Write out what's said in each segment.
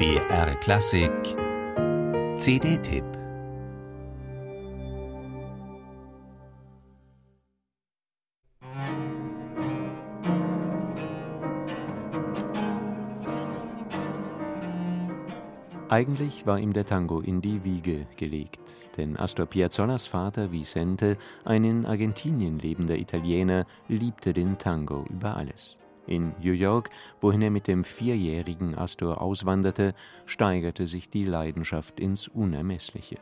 BR Klassik CD-Tipp Eigentlich war ihm der Tango in die Wiege gelegt, denn Astor Piazzolas Vater Vicente, ein in Argentinien lebender Italiener, liebte den Tango über alles. In New York, wohin er mit dem vierjährigen Astor auswanderte, steigerte sich die Leidenschaft ins Unermessliche.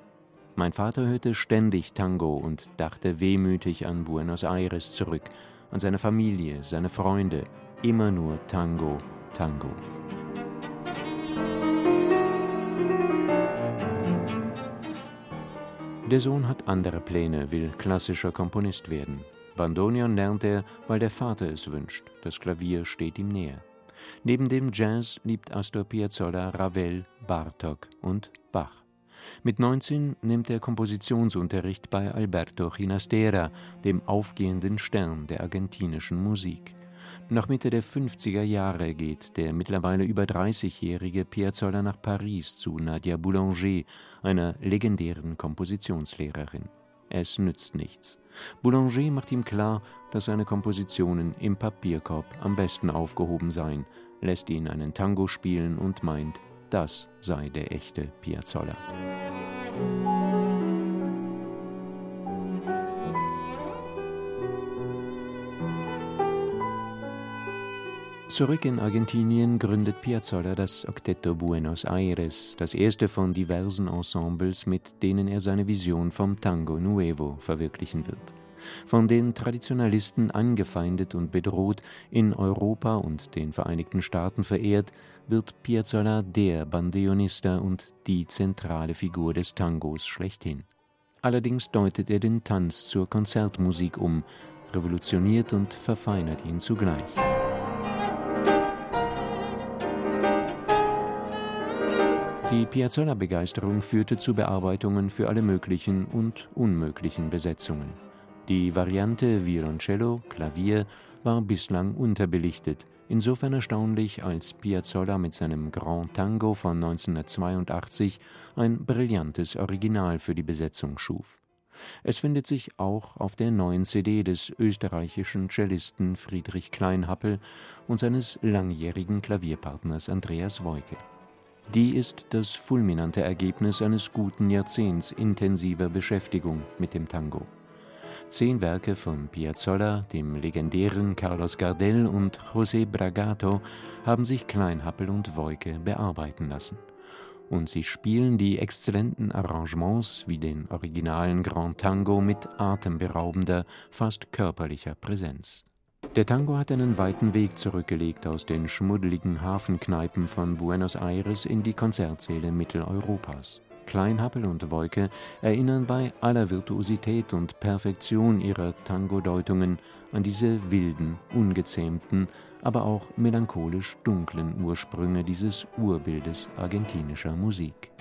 Mein Vater hörte ständig Tango und dachte wehmütig an Buenos Aires zurück, an seine Familie, seine Freunde, immer nur Tango, Tango. Der Sohn hat andere Pläne, will klassischer Komponist werden. Bandoneon lernt er, weil der Vater es wünscht. Das Klavier steht ihm näher. Neben dem Jazz liebt Astor Piazzolla Ravel, Bartok und Bach. Mit 19 nimmt er Kompositionsunterricht bei Alberto Ginastera, dem aufgehenden Stern der argentinischen Musik. Nach Mitte der 50er Jahre geht der mittlerweile über 30-jährige Piazzolla nach Paris zu Nadia Boulanger, einer legendären Kompositionslehrerin. Es nützt nichts. Boulanger macht ihm klar, dass seine Kompositionen im Papierkorb am besten aufgehoben seien, lässt ihn einen Tango spielen und meint, das sei der echte Piazzolla. Zurück in Argentinien gründet Piazzolla das Octeto Buenos Aires, das erste von diversen Ensembles, mit denen er seine Vision vom Tango Nuevo verwirklichen wird. Von den Traditionalisten angefeindet und bedroht, in Europa und den Vereinigten Staaten verehrt, wird Piazzolla der Bandeonista und die zentrale Figur des Tangos schlechthin. Allerdings deutet er den Tanz zur Konzertmusik um, revolutioniert und verfeinert ihn zugleich. Die Piazzolla-Begeisterung führte zu Bearbeitungen für alle möglichen und unmöglichen Besetzungen. Die Variante Violoncello, Klavier war bislang unterbelichtet, insofern erstaunlich, als Piazzolla mit seinem Grand Tango von 1982 ein brillantes Original für die Besetzung schuf. Es findet sich auch auf der neuen CD des österreichischen Cellisten Friedrich Kleinhappel und seines langjährigen Klavierpartners Andreas Woike. Die ist das fulminante Ergebnis eines guten Jahrzehnts intensiver Beschäftigung mit dem Tango. Zehn Werke von Piazzolla, dem legendären Carlos Gardel und José Bragato haben sich Kleinhappel und Woike bearbeiten lassen. Und sie spielen die exzellenten Arrangements wie den originalen Grand Tango mit atemberaubender, fast körperlicher Präsenz. Der Tango hat einen weiten Weg zurückgelegt aus den schmuddeligen Hafenkneipen von Buenos Aires in die Konzertsäle Mitteleuropas. Kleinhappel und Woike erinnern bei aller Virtuosität und Perfektion ihrer Tango-Deutungen an diese wilden, ungezähmten, aber auch melancholisch dunklen Ursprünge dieses Urbildes argentinischer Musik.